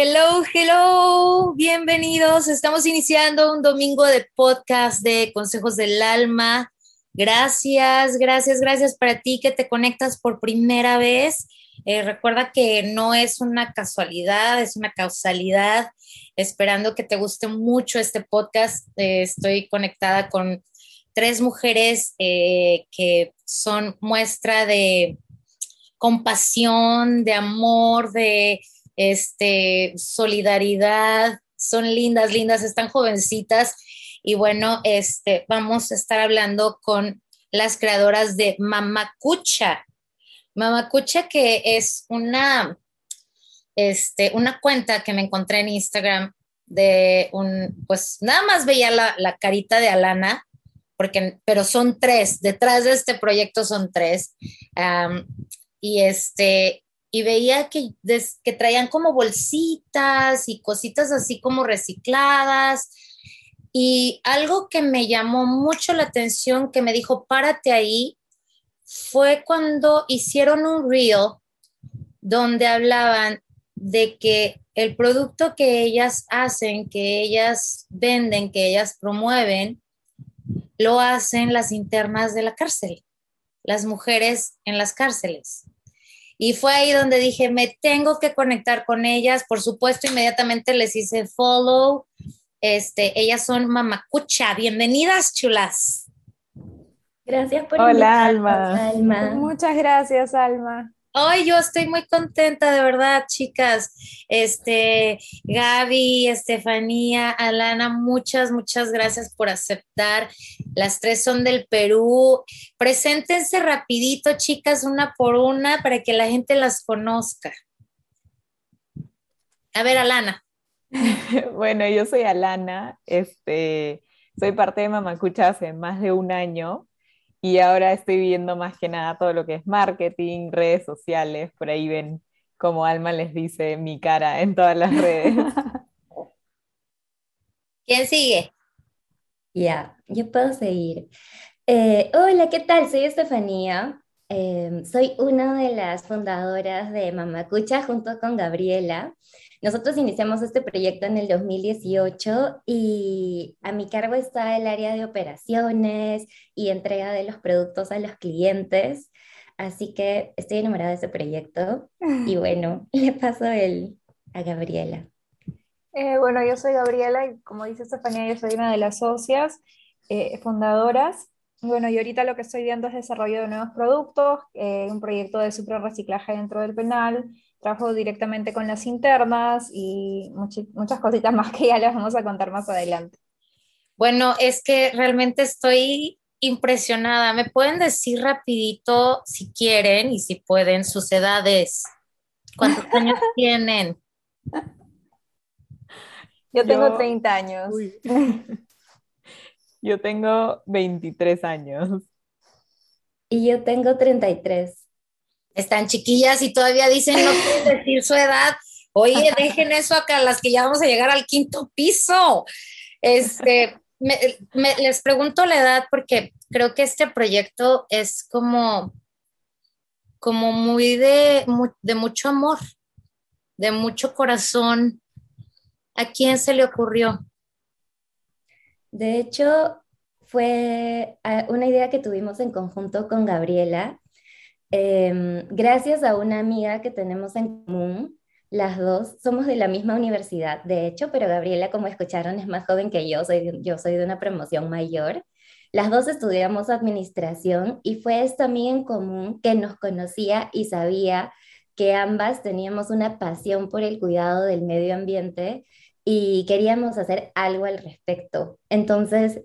Hello, hello, bienvenidos. Estamos iniciando un domingo de podcast de Consejos del Alma. Gracias, gracias, gracias para ti que te conectas por primera vez. Eh, recuerda que no es una casualidad, es una causalidad. Esperando que te guste mucho este podcast. Eh, estoy conectada con tres mujeres eh, que son muestra de compasión, de amor, de este, solidaridad, son lindas, lindas, están jovencitas y bueno, este, vamos a estar hablando con las creadoras de Mamacucha. Mamacucha que es una, este, una cuenta que me encontré en Instagram de un, pues nada más veía la, carita de Alana, porque, pero son tres, detrás de este proyecto son tres. y este, y veía que, que traían como bolsitas y cositas así como recicladas. Y algo que me llamó mucho la atención, que me dijo, párate ahí, fue cuando hicieron un reel donde hablaban de que el producto que ellas hacen, que ellas venden, que ellas promueven, lo hacen las internas de la cárcel, las mujeres en las cárceles. Y fue ahí donde dije, me tengo que conectar con ellas. Por supuesto, inmediatamente les hice follow. Este, ellas son Mamacucha. Bienvenidas, chulas. Gracias por Hola, Alma. Alma. Muchas gracias, Alma. Ay, yo estoy muy contenta, de verdad, chicas. Este, Gaby, Estefanía, Alana, muchas, muchas gracias por aceptar. Las tres son del Perú. Preséntense rapidito, chicas, una por una, para que la gente las conozca. A ver, Alana. bueno, yo soy Alana, este, soy parte de Mamacucha hace más de un año y ahora estoy viendo más que nada todo lo que es marketing, redes sociales, por ahí ven como Alma les dice mi cara en todas las redes. ¿Quién sigue? Ya, yo puedo seguir. Eh, hola, ¿qué tal? Soy Estefanía. Em, soy una de las fundadoras de Mamacucha junto con Gabriela. Nosotros iniciamos este proyecto en el 2018 y a mi cargo está el área de operaciones y entrega de los productos a los clientes. Así que estoy enamorada de ese proyecto y bueno, le paso el a Gabriela. Eh, bueno, yo soy Gabriela y como dice Estefanía, yo soy una de las socias eh, fundadoras. Bueno, y ahorita lo que estoy viendo es desarrollo de nuevos productos, eh, un proyecto de super reciclaje dentro del penal, trabajo directamente con las internas y muchas cositas más que ya les vamos a contar más adelante. Bueno, es que realmente estoy impresionada. ¿Me pueden decir rapidito, si quieren y si pueden, sus edades? ¿Cuántos años tienen? Yo tengo 30 años. Yo tengo 23 años. Y yo tengo 33 están chiquillas y todavía dicen no pueden decir su edad. Oye, dejen eso acá, las que ya vamos a llegar al quinto piso. Este, les pregunto la edad porque creo que este proyecto es como, como muy de, de mucho amor, de mucho corazón. ¿A quién se le ocurrió? De hecho, fue ah, una idea que tuvimos en conjunto con Gabriela Em, gracias a una amiga que tenemos en común, las dos somos de la misma universidad, de hecho, pero Gabriela, como escucharon, es más joven que yo, soy, yo soy de una promoción mayor. Las dos estudiamos administración y fue esta amiga en común que nos conocía y sabía que ambas teníamos una pasión por el cuidado del medio ambiente y queríamos hacer algo al respecto. Entonces,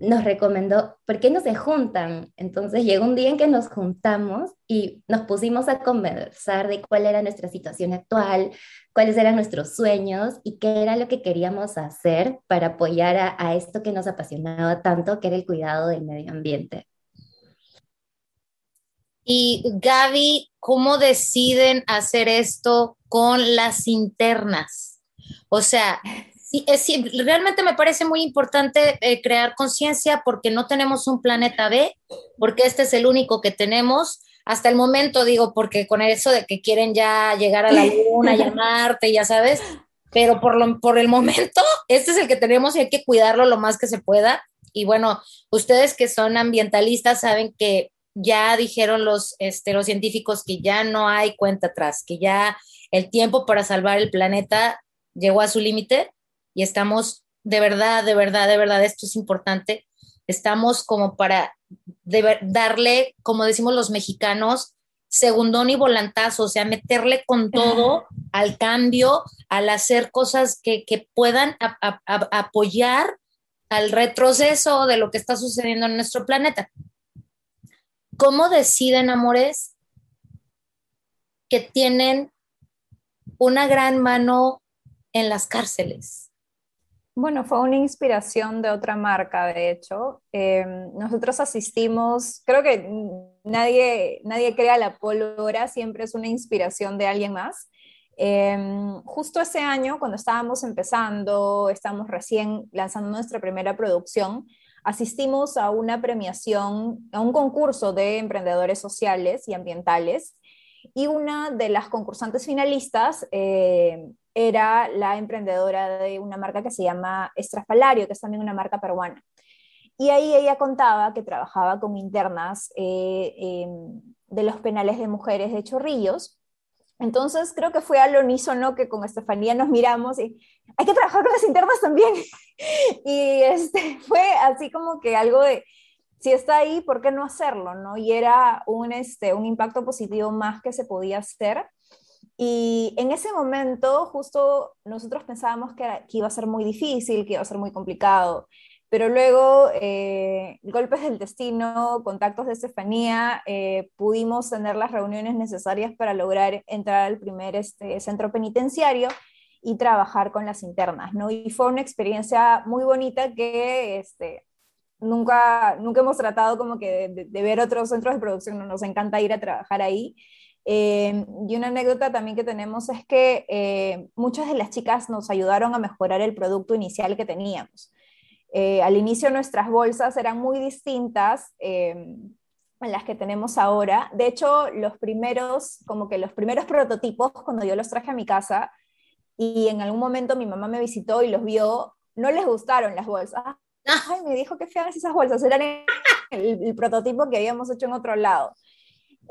nos recomendó, ¿por qué no se juntan? Entonces llegó un día en que nos juntamos y nos pusimos a conversar de cuál era nuestra situación actual, cuáles eran nuestros sueños y qué era lo que queríamos hacer para apoyar a, esto que nos apasionaba tanto, que era el cuidado del medio ambiente. Y Gaby, ¿cómo deciden hacer esto con las internas? O sea, Sí, es, realmente me parece muy importante eh, crear conciencia porque no tenemos un planeta B, porque este es el único que tenemos. Hasta el momento digo, porque con eso de que quieren ya llegar a la luna y a Marte, ya sabes, pero por, lo, por el momento, este es el que tenemos y hay que cuidarlo lo más que se pueda. Y bueno, ustedes que son ambientalistas saben que ya dijeron los, este, los científicos que ya no hay cuenta atrás, que ya el tiempo para salvar el planeta llegó a su límite y estamos de verdad, de verdad, de verdad, esto es importante, estamos como para darle, como decimos los mexicanos, segundón y volantazo, o sea, meterle con todo al cambio, al hacer cosas que, puedan apoyar al retroceso de lo que está sucediendo en nuestro planeta. ¿Cómo deciden, amores, que tienen una gran mano en las cárceles? Bueno, fue una inspiración de otra marca, de hecho. Eh, nosotros asistimos, creo que nadie, nadie crea la pólvora, siempre es una inspiración de alguien más. Eh, justo ese año, cuando estábamos empezando, estábamos recién lanzando nuestra primera producción, asistimos a una premiación, a un concurso de emprendedores sociales y ambientales, y una de las concursantes finalistas eh, era la emprendedora de una marca que se llama Estrafalario, que es también una marca peruana. Y ahí ella contaba que trabajaba con internas eh, em, de los penales de mujeres de Chorrillos. Entonces creo que fue al unísono que con Estefanía nos miramos y hay que trabajar con las internas también. y este, fue así como que algo de, si está ahí, ¿por qué no hacerlo? ¿no? Y era un, este, un impacto positivo más que se podía hacer. Y en ese momento, justo nosotros pensábamos que, iba a ser muy difícil, que iba a ser muy complicado, pero luego, eh, golpes del destino, contactos de Estefanía, eh, pudimos tener las reuniones necesarias para lograr entrar al primer este, centro penitenciario y trabajar con las internas, ¿no? Y fue una experiencia muy bonita que este, nunca, nunca hemos tratado como que de, de ver otros centros de producción, nos encanta ir a trabajar ahí. Eh, y una anécdota también que tenemos es que eh, muchas de las chicas nos ayudaron a mejorar el producto inicial que teníamos. Eh, al inicio nuestras bolsas eran muy distintas a las que tenemos ahora. De hecho, los primeros, como que los primeros prototipos, cuando yo los traje a mi casa y en algún momento mi mamá me visitó y los vio, no les gustaron las bolsas. Ay, me dijo que feas esas bolsas, eran el prototipo que habíamos hecho en otro lado.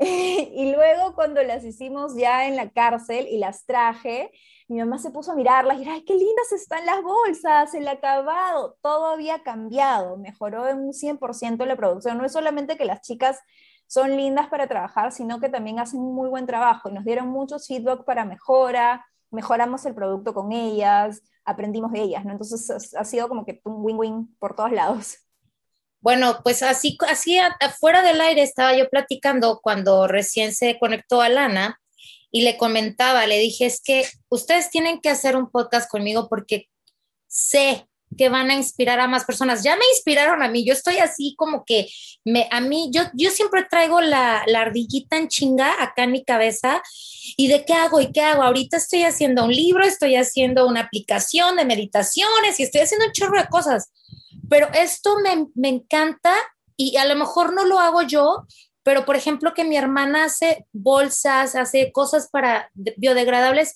y luego cuando las hicimos ya en la cárcel y las traje, mi mamá se puso a mirarlas y era, ay, qué lindas están las bolsas, el acabado, todo había cambiado, mejoró en un 100% la producción. No es solamente que las chicas son lindas para trabajar, sino que también hacen un muy buen trabajo y nos dieron muchos feedback para mejora, mejoramos el producto con ellas, aprendimos de ellas, ¿no? Entonces ha sido como que un win-win por todos lados. Bueno, pues así, así afuera del aire estaba yo platicando cuando recién se conectó a Lana y le comentaba, le dije, es que ustedes tienen que hacer un podcast conmigo porque sé que van a inspirar a más personas. Ya me inspiraron a mí, yo estoy así como que me, a mí, yo, yo siempre traigo la, la ardillita en chinga acá en mi cabeza y de qué hago y qué hago. Ahorita estoy haciendo un libro, estoy haciendo una aplicación de meditaciones y estoy haciendo un chorro de cosas pero esto me, encanta y a lo mejor no lo hago yo, pero por ejemplo que mi hermana hace bolsas, hace cosas para biodegradables,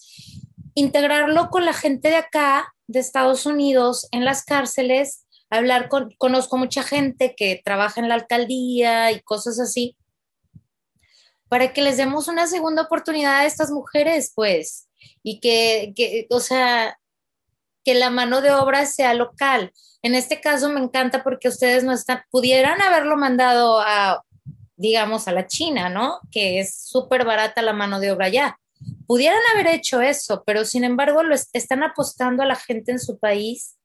integrarlo con la gente de acá, de Estados Unidos, en las cárceles, hablar con, conozco mucha gente que trabaja en la alcaldía y cosas así, para que les demos una segunda oportunidad a estas mujeres, pues, y que, que o sea, que la mano de obra sea local. En este caso me encanta porque ustedes no están, pudieran haberlo mandado a, digamos, a la China, ¿no? Que es súper barata la mano de obra ya. Pudieran haber hecho eso, pero sin embargo lo están apostando a la gente en su país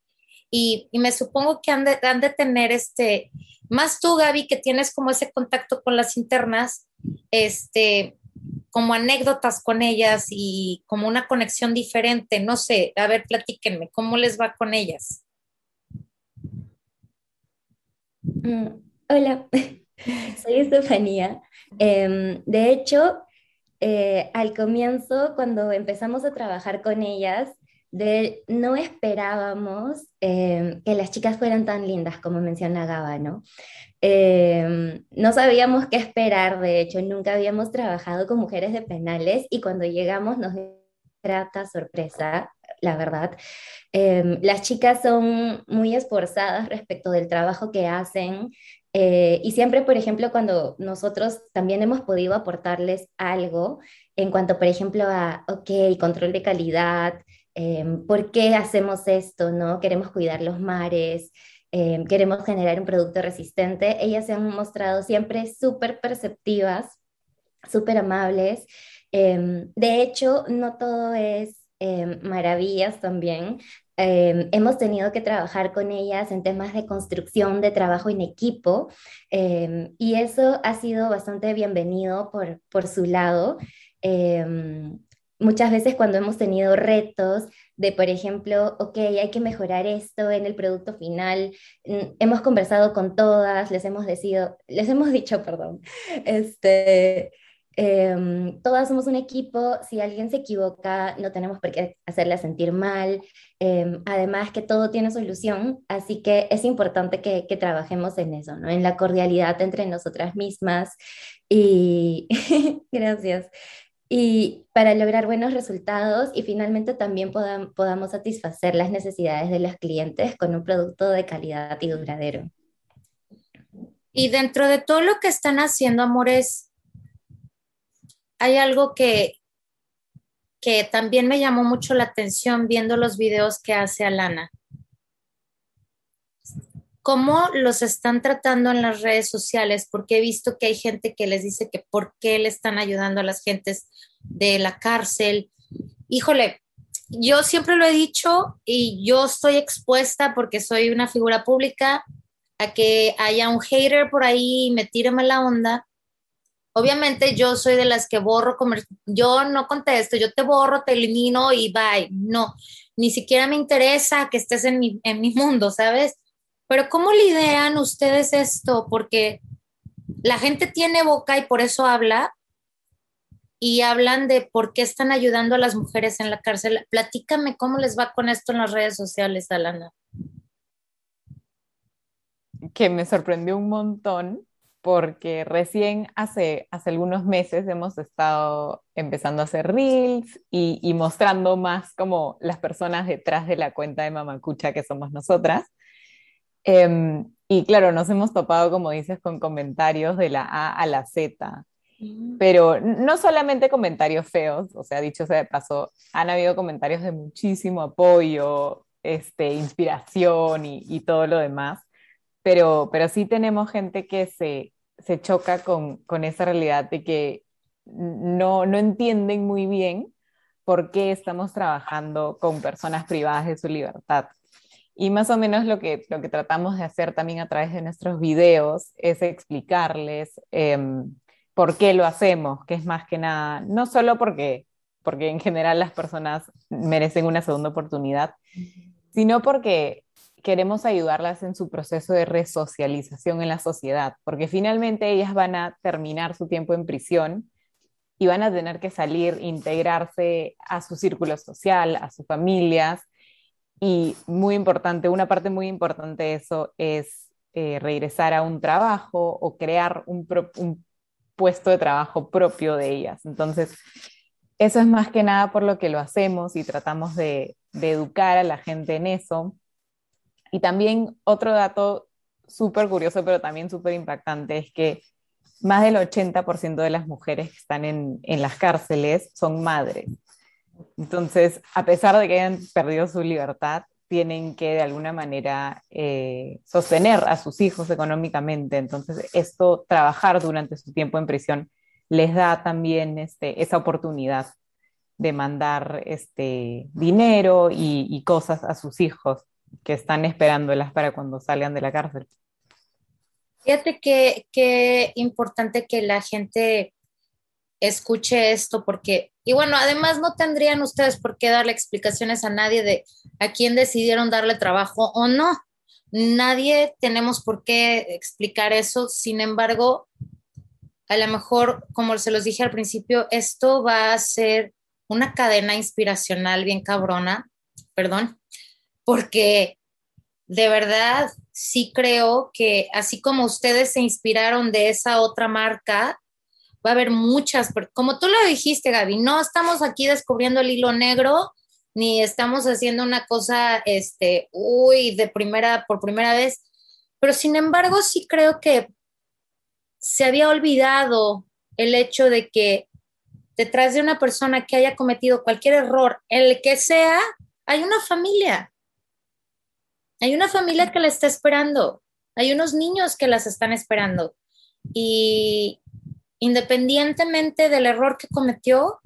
y, me supongo que han de, tener este, más tú, Gaby, que tienes como ese contacto con las internas, este, como anécdotas con ellas y como una conexión diferente. No sé, a ver, platíquenme, ¿cómo les va con ellas? Mm, hola, soy Estefanía. Em, de hecho, eh, al comienzo, cuando empezamos a trabajar con ellas, de, no esperábamos em, que las chicas fueran tan lindas como menciona Gaba, ¿no? Em, no sabíamos qué esperar, de hecho, nunca habíamos trabajado con mujeres de penales y cuando llegamos nos dio grata sorpresa. la verdad. Em, las chicas son muy esforzadas respecto del trabajo que hacen eh, y siempre, por ejemplo, cuando nosotros también hemos podido aportarles algo en cuanto, por ejemplo, a, ok, control de calidad, em, ¿por qué hacemos esto? ¿No? Queremos cuidar los mares, em, queremos generar un producto resistente. Ellas se han mostrado siempre súper perceptivas, súper amables. Em, de hecho, no todo es maravillas también. Eh, hemos tenido que trabajar con ellas en temas de construcción, de trabajo en equipo, eh, y eso ha sido bastante bienvenido por, por su lado. Eh, muchas veces cuando hemos tenido retos de, por ejemplo, ok, hay que mejorar esto en el producto final, mm, hemos conversado con todas, les hemos, decido, les hemos dicho, perdón, este, Em, todas somos un equipo, si alguien se equivoca, no tenemos por qué hacerla sentir mal. Em, además que todo tiene solución, así que es importante que, que trabajemos en eso, ¿no? En la cordialidad entre nosotras mismas. Y gracias. Y para lograr buenos resultados y finalmente también podamos satisfacer las necesidades de los clientes con un producto de calidad y duradero. Y dentro de todo lo que están haciendo, amores, hay algo que, que también me llamó mucho la atención viendo los videos que hace Alana. ¿Cómo los están tratando en las redes sociales? Porque he visto que hay gente que les dice que por qué le están ayudando a las gentes de la cárcel. Híjole, yo siempre lo he dicho y yo estoy expuesta porque soy una figura pública a que haya un hater por ahí y me tire mala onda Obviamente yo soy de las que borro, yo no contesto, yo te borro, te elimino y bye. No, ni siquiera me interesa que estés en mi, en mi mundo, ¿sabes? Pero ¿cómo lideran ustedes esto? Porque la gente tiene boca y por eso habla y hablan de por qué están ayudando a las mujeres en la cárcel. Platícame cómo les va con esto en las redes sociales, Alana. Que me sorprendió un montón porque recién hace, hace algunos meses hemos estado empezando a hacer reels y, mostrando más como las personas detrás de la cuenta de Mamacucha que somos nosotras. Em, y claro, nos hemos topado, como dices, con comentarios de la A a la Z, mm. pero no solamente comentarios feos, o sea, dicho sea de paso, han habido comentarios de muchísimo apoyo, este, inspiración y, y todo lo demás pero, pero sí tenemos gente que se, se choca con, con, esa realidad de que no, no entienden muy bien por qué estamos trabajando con personas privadas de su libertad. Y más o menos lo que, lo que tratamos de hacer también a través de nuestros videos es explicarles em, por qué lo hacemos, que es más que nada, no solo porque, porque en general las personas merecen una segunda oportunidad, sino porque queremos ayudarlas en su proceso de resocialización en la sociedad, porque finalmente ellas van a terminar su tiempo en prisión y van a tener que salir, integrarse a su círculo social, a sus familias. Y muy importante, una parte muy importante de eso es eh, regresar a un trabajo o crear un, puesto de trabajo propio de ellas. Entonces, eso es más que nada por lo que lo hacemos y tratamos de educar a la gente en eso. Y también otro dato súper curioso, pero también súper impactante, es que más del 80% de las mujeres que están en, las cárceles son madres. Entonces, a pesar de que hayan perdido su libertad, tienen que de alguna manera eh, sostener a sus hijos económicamente. Entonces, esto, trabajar durante su tiempo en prisión, les da también este, esa oportunidad de mandar este, dinero y cosas a sus hijos que están esperándolas para cuando salgan de la cárcel. Fíjate que, qué importante que la gente escuche esto porque, y bueno, además no tendrían ustedes por qué darle explicaciones a nadie de a quién decidieron darle trabajo o no. Nadie tenemos por qué explicar eso. Sin embargo, a lo mejor, como se los dije al principio, esto va a ser una cadena inspiracional bien cabrona, perdón, porque de verdad sí creo que así como ustedes se inspiraron de esa otra marca, va a haber muchas, como tú lo dijiste, Gaby, no estamos aquí descubriendo el hilo negro ni estamos haciendo una cosa, este, uy, de primera, por primera vez, pero sin embargo sí creo que se había olvidado el hecho de que detrás de una persona que haya cometido cualquier error, el que sea, hay una familia. Hay una familia que la está esperando. Hay unos niños que las están esperando. Y independientemente del error que cometió,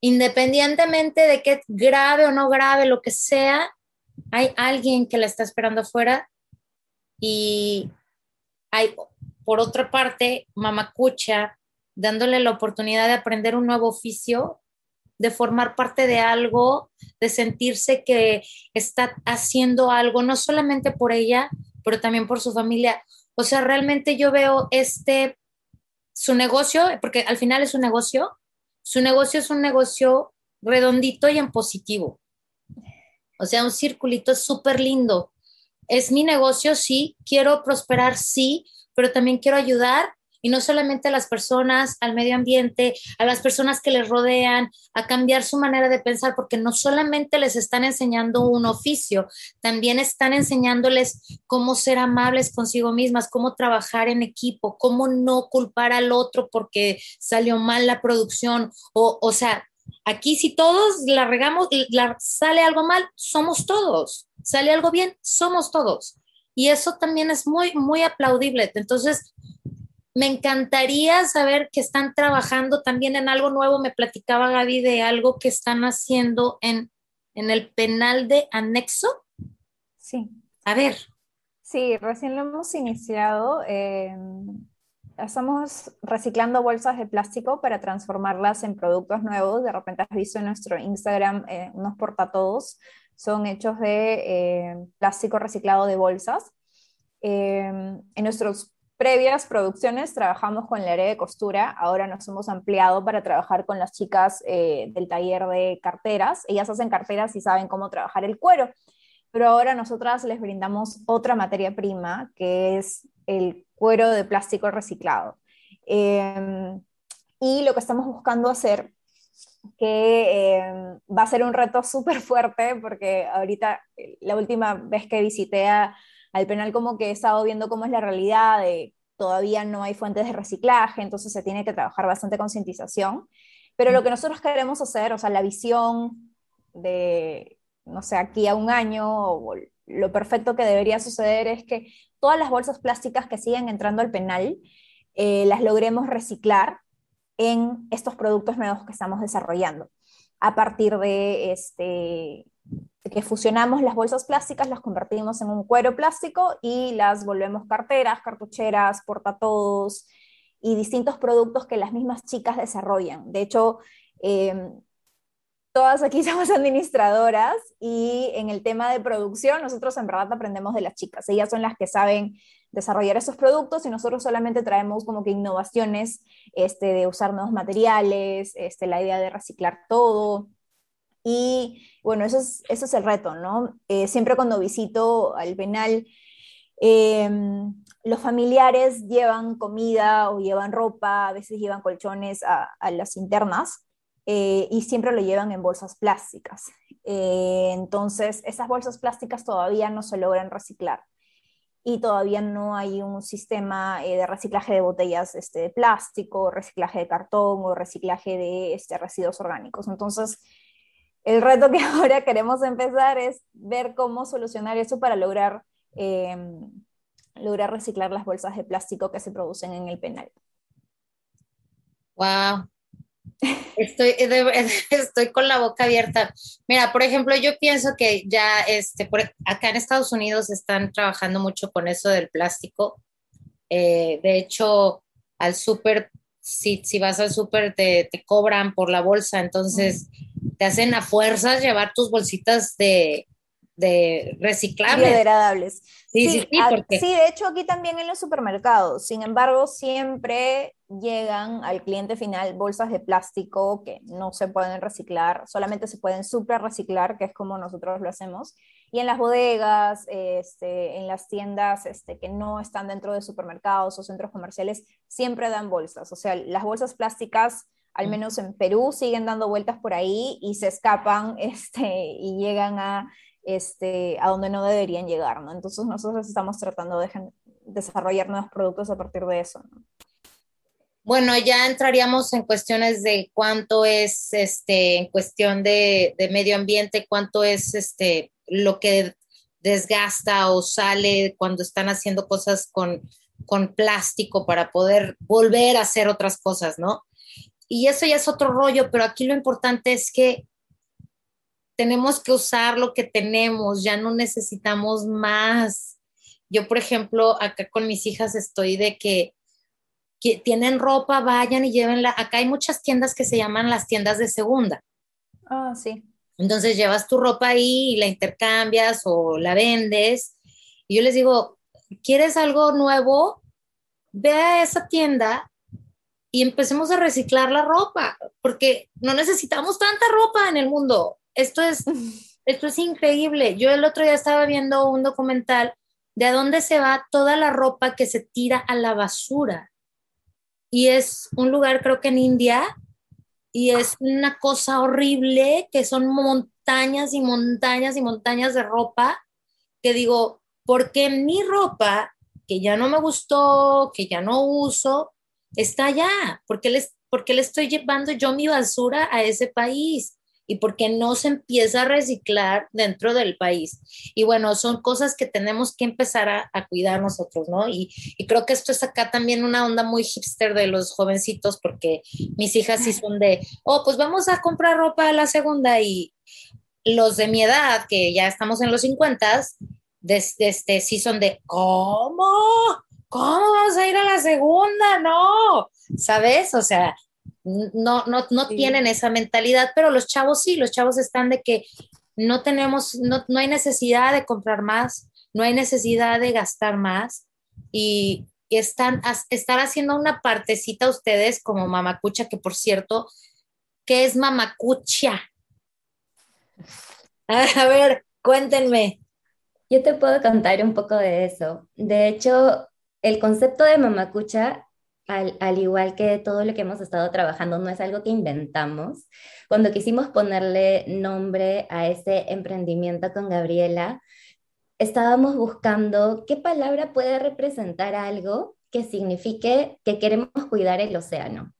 independientemente de qué grave o no grave, lo que sea, hay alguien que la está esperando afuera y hay, por otra parte, mamacucha dándole la oportunidad de aprender un nuevo oficio, de formar parte de algo, de sentirse que está haciendo algo, no solamente por ella, pero también por su familia. O sea, realmente yo veo este, su negocio, porque al final es un negocio, su negocio es un negocio redondito y en positivo. O sea, un circulito súper lindo. Es mi negocio, sí, quiero prosperar, sí, pero también quiero ayudar y no solamente a las personas, al medio ambiente, a las personas que les rodean, a cambiar su manera de pensar, porque no solamente les están enseñando un oficio, también están enseñándoles cómo ser amables consigo mismas, cómo trabajar en equipo, cómo no culpar al otro porque salió mal la producción, o, o sea, aquí si todos la regamos, la, sale algo mal, somos todos, sale algo bien, somos todos. Y eso también es muy, muy aplaudible. Entonces, me encantaría saber que están trabajando también en algo nuevo. Me platicaba Gaby de algo que están haciendo en, en el penal de anexo. Sí. A ver. Sí, recién lo hemos iniciado. Eh, estamos reciclando bolsas de plástico para transformarlas en productos nuevos. De repente has visto en nuestro Instagram eh, unos portatodos. Son hechos de eh, plástico reciclado de bolsas. en nuestros previas producciones trabajamos con la área de costura, ahora nos hemos ampliado para trabajar con las chicas eh, del taller de carteras. Ellas hacen carteras y saben cómo trabajar el cuero, pero ahora nosotras les brindamos otra materia prima, que es el cuero de plástico reciclado. Em, y lo que estamos buscando hacer, que em, va a ser un reto súper fuerte, porque ahorita, la última vez que visité a al penal como que he estado viendo cómo es la realidad, de todavía no hay fuentes de reciclaje, entonces se tiene que trabajar bastante concientización. Pero lo que nosotros queremos hacer, o sea, la visión de, no sé, aquí a un año, lo perfecto que debería suceder es que todas las bolsas plásticas que siguen entrando al penal eh, las logremos reciclar en estos productos nuevos que estamos desarrollando a partir de este, que fusionamos las bolsas plásticas, las convertimos en un cuero plástico y las volvemos carteras, cartucheras, portatodos y distintos productos que las mismas chicas desarrollan. De hecho, em, todas aquí somos administradoras y en el tema de producción nosotros en verdad aprendemos de las chicas. Ellas son las que saben desarrollar esos productos y nosotros solamente traemos como que innovaciones este, de usar nuevos materiales, este, la idea de reciclar todo. Y bueno, eso es, eso es el reto, ¿no? Eh, siempre cuando visito al penal, em, los familiares llevan comida o llevan ropa, a veces llevan colchones a, las internas eh, y siempre lo llevan en bolsas plásticas. Eh, entonces, esas bolsas plásticas todavía no se logran reciclar y todavía no hay un sistema de reciclaje de botellas este, de plástico, reciclaje de cartón o reciclaje de este, residuos orgánicos. Entonces, el reto que ahora queremos empezar es ver cómo solucionar eso para lograr, em, lograr reciclar las bolsas de plástico que se producen en el penal. Wow. Estoy, estoy con la boca abierta. Mira, por ejemplo, yo pienso que ya este, acá en Estados Unidos están trabajando mucho con eso del plástico. Eh, de hecho, al súper, si, si, vas al súper, te, te, cobran por la bolsa, entonces te hacen a fuerzas llevar tus bolsitas de, de reciclables. Biodegradables. Sí, sí, sí, sí, de hecho aquí también en los supermercados. Sin embargo, siempre llegan al cliente final bolsas de plástico que no se pueden reciclar, solamente se pueden super reciclar, que es como nosotros lo hacemos. Y en las bodegas, este, en las tiendas este, que no están dentro de supermercados o centros comerciales, siempre dan bolsas. O sea, las bolsas plásticas al menos en Perú, siguen dando vueltas por ahí y se escapan este, y llegan a, este, a donde no deberían llegar, ¿no? Entonces nosotros estamos tratando de desarrollar nuevos productos a partir de eso, ¿no? Bueno, ya entraríamos en cuestiones de cuánto es, este, en cuestión de, de medio ambiente, cuánto es, este, lo que desgasta o sale cuando están haciendo cosas con, con plástico para poder volver a hacer otras cosas, ¿no? Y eso ya es otro rollo, pero aquí lo importante es que tenemos que usar lo que tenemos, ya no necesitamos más. Yo, por ejemplo, acá con mis hijas estoy de que, que tienen ropa, vayan y llévenla. Acá hay muchas tiendas que se llaman las tiendas de segunda. Ah, sí. Entonces llevas tu ropa ahí y la intercambias o la vendes. Y yo les digo, ¿quieres algo nuevo? Ve a esa tienda y empecemos a reciclar la ropa, porque no necesitamos tanta ropa en el mundo. Esto es, esto es increíble. Yo el otro día estaba viendo un documental de a dónde se va toda la ropa que se tira a la basura. Y es un lugar, creo que en India, y es una cosa horrible que son montañas y montañas y montañas de ropa que digo, porque mi ropa, que ya no me gustó, que ya no uso, está allá? porque les, porque le estoy llevando yo mi basura a ese país? Y porque no se empieza a reciclar dentro del país. Y bueno, son cosas que tenemos que empezar a, cuidar nosotros, ¿no? Y, creo que esto es acá también una onda muy hipster de los jovencitos, porque mis hijas sí son de, oh, pues vamos a comprar ropa a la segunda y los de mi edad, que ya estamos en los 50, desde este, sí son de, ¿cómo? ¿Cómo vamos a ir a la segunda? No, ¿sabes? O sea, no, no, no tienen esa mentalidad, pero los chavos sí, los chavos están de que no tenemos, no, no hay necesidad de comprar más, no hay necesidad de gastar más y, están, estar haciendo una partecita ustedes como mamacucha, que por cierto, ¿qué es mamacucha? A ver, cuéntenme. Yo te puedo contar un poco de eso. De hecho, el concepto de mamacucha al, igual que todo lo que hemos estado trabajando, no es algo que inventamos. Cuando quisimos ponerle nombre a ese emprendimiento con Gabriela, estábamos buscando qué palabra puede representar algo que signifique que queremos cuidar el océano.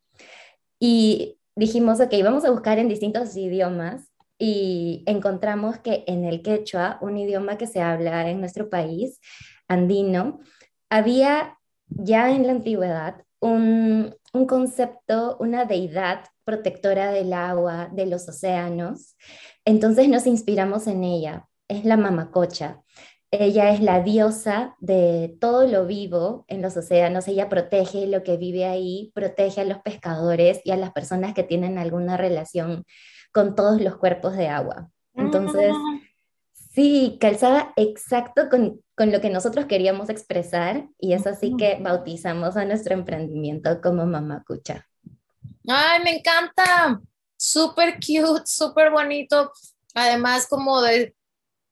Y dijimos, ok, vamos a buscar en distintos idiomas y encontramos que en el quechua, un idioma que se habla en nuestro país, andino, había ya en la antigüedad un, concepto, una deidad protectora del agua, de los océanos. Entonces nos inspiramos en ella. Es la mamacocha. Ella es la diosa de todo lo vivo en los océanos. Ella protege lo que vive ahí, protege a los pescadores y a las personas que tienen alguna relación con todos los cuerpos de agua. Entonces, ah. Sí, calzada exacto con, lo que nosotros queríamos expresar y es así que bautizamos a nuestro emprendimiento como Mamacucha. Ay, me encanta. Súper cute, súper bonito. Además, como de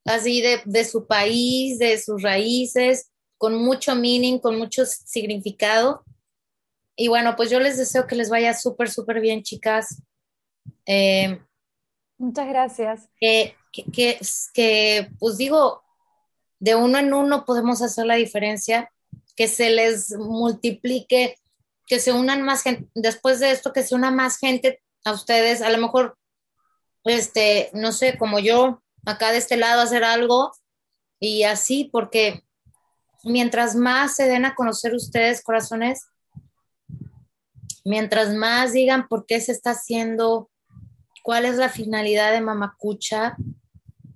así de, de su país, de sus raíces, con mucho meaning, con mucho significado. Y bueno, pues yo les deseo que les vaya súper, súper bien, chicas. Eh, Muchas gracias. Que, que, pues digo, de uno en uno podemos hacer la diferencia, que se les multiplique, que se unan más gente, después de esto, que se una más gente a ustedes, a lo mejor, este, no sé, como yo, acá de este lado hacer algo y así, porque mientras más se den a conocer ustedes, corazones, mientras más digan por qué se está haciendo, cuál es la finalidad de Mamacucha.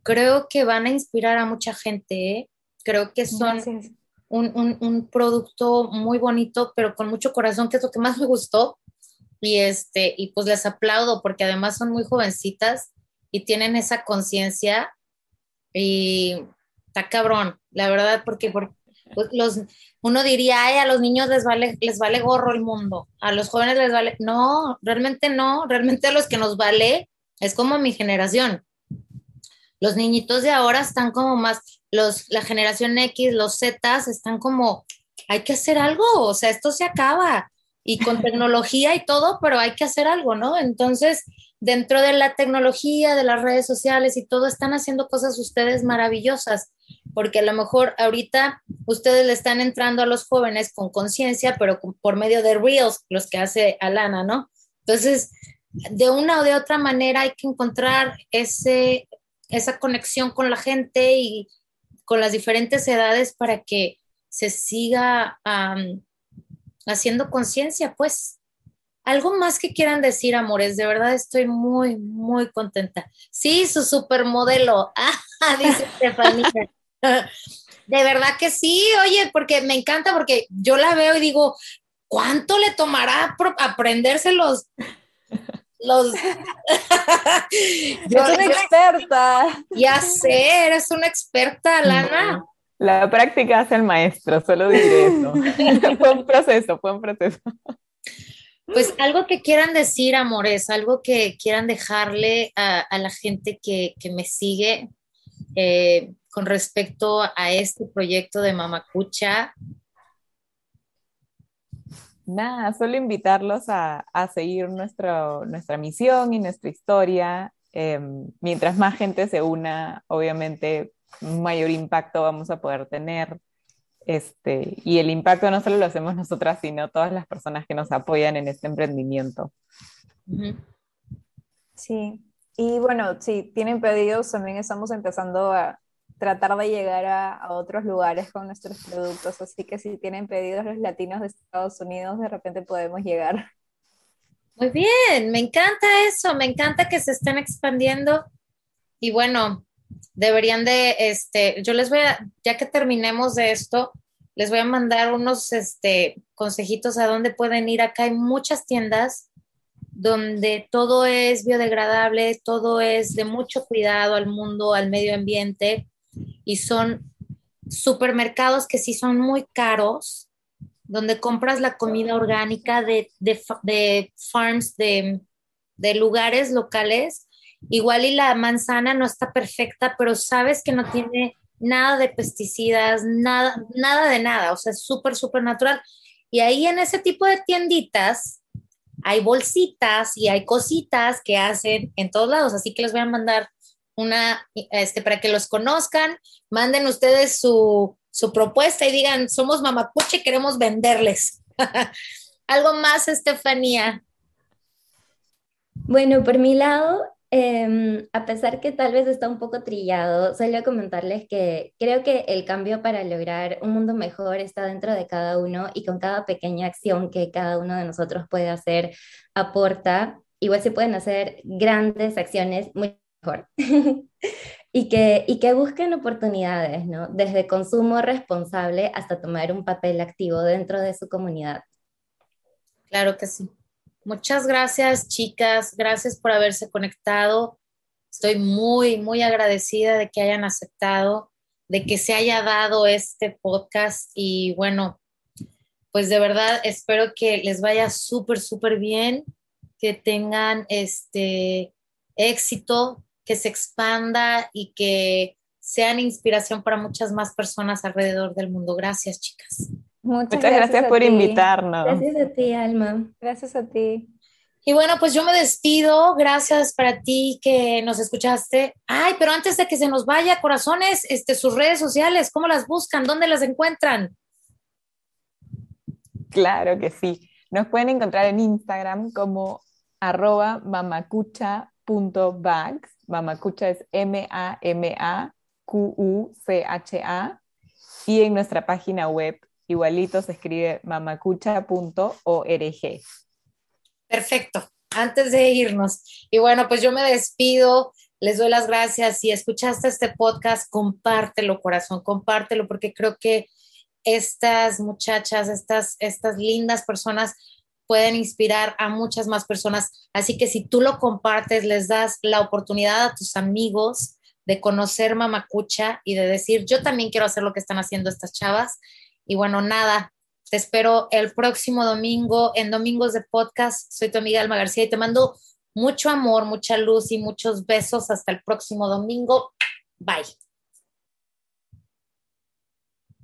Creo que van a inspirar a mucha gente. ¿eh? Creo que son un, un, producto muy bonito, pero con mucho corazón, que es lo que más me gustó. Y, este, y pues les aplaudo porque además son muy jovencitas y tienen esa conciencia. Y está cabrón, la verdad, porque, porque pues, los, uno diría, ay, a los niños les vale, les vale gorro el mundo, a los jóvenes les vale, no, realmente no, realmente a los que nos vale es como mi generación. Los niñitos de ahora están como más, los, la generación X, los Z, están como, hay que hacer algo, o sea, esto se acaba. y con tecnología y todo, pero hay que hacer algo, ¿no? Entonces, dentro de la tecnología, de las redes sociales y todo, están haciendo cosas ustedes maravillosas, porque a lo mejor ahorita ustedes le están entrando a los jóvenes con conciencia, pero por medio de Reels, los que hace Alana, ¿no? Entonces, de una o de otra manera hay que encontrar ese, esa conexión con la gente y con las diferentes edades para que se siga haciendo conciencia, pues. Algo más que quieran decir, amores, de verdad estoy muy, muy contenta. Sí, su supermodelo, ah, dice Estefanía. De verdad que sí, oye, porque me encanta, porque yo la veo y digo, ¿cuánto le tomará aprenderse los... los... yo, una experta. Ya sé, eres una experta, Lana. La práctica hace el maestro, solo diré eso. fue un proceso, fue un proceso. Pues algo que quieran decir, amores, algo que quieran dejarle a, la gente que, me sigue eh, con respecto a este proyecto de Mamacucha. Nada, solo invitarlos a, seguir nuestra misión y nuestra historia. Em, mientras más gente se una, obviamente mayor impacto vamos a poder tener. Este, y el impacto no solo lo hacemos nosotras, sino todas las personas que nos apoyan en este emprendimiento. Sí, y bueno, si tienen pedidos, también estamos empezando a tratar de llegar a, otros lugares con nuestros productos, así que si tienen pedidos los latinos de Estados Unidos, de repente podemos llegar. Muy bien, me encanta eso, me encanta que se estén expandiendo y bueno, deberían de, este, yo les voy a, ya que terminemos de esto, les voy a mandar unos, este, consejitos a dónde pueden ir. Acá hay muchas tiendas donde todo es biodegradable, todo es de mucho cuidado al mundo, al medio ambiente, y son supermercados que sí son muy caros, donde compras la comida orgánica de, de, farms, de, de lugares locales Igual y la manzana no está perfecta, pero sabes que no tiene nada de pesticidas, nada, nada de nada, o sea, es súper, súper natural. Y ahí en ese tipo de tienditas hay bolsitas y hay cositas que hacen en todos lados, así que les voy a mandar una, este, para que los conozcan, manden ustedes su, su propuesta y digan, somos mamapuche, queremos venderles. Algo más, Estefanía. Bueno, por mi lado, Em, a pesar que tal vez está un poco trillado, solo comentarles que creo que el cambio para lograr un mundo mejor está dentro de cada uno y con cada pequeña acción que cada uno de nosotros puede hacer aporta. Igual se pueden hacer grandes acciones muy mejor. y, que, y que busquen oportunidades, ¿no? Desde consumo responsable hasta tomar un papel activo dentro de su comunidad. Claro que sí. Muchas gracias, chicas. Gracias por haberse conectado. Estoy muy, muy agradecida de que hayan aceptado, de que se haya dado este podcast y bueno, pues de verdad espero que les vaya súper, súper bien, que tengan este éxito, que se expanda y que sean inspiración para muchas más personas alrededor del mundo. Gracias, chicas. Muchas, gracias, por invitarnos. Gracias a ti, Alma. Gracias a ti. Y bueno, pues yo me despido. Gracias para ti que nos escuchaste. Ay, pero antes de que se nos vaya, corazones, este, sus redes sociales, ¿cómo las buscan? ¿Dónde las encuentran? Claro que sí. Nos pueden encontrar en Instagram como arroba Mamacucha es M-A-M-A-Q-U-C-H-A. Y en nuestra página web Igualito se escribe mamacucha.org. Perfecto. Antes de irnos, y bueno, pues yo me despido, les doy las gracias. Si escuchaste este podcast, compártelo, corazón, compártelo, porque creo que estas muchachas, estas, estas lindas personas pueden inspirar a muchas más personas. Así que si tú lo compartes, les das la oportunidad a tus amigos de conocer Mamacucha y de decir, yo también quiero hacer lo que están haciendo estas chavas. Y bueno, nada, te espero el próximo domingo en Domingos de Podcast. Soy tu amiga Alma García y te mando mucho amor, mucha luz y muchos besos. Hasta el próximo domingo. Bye.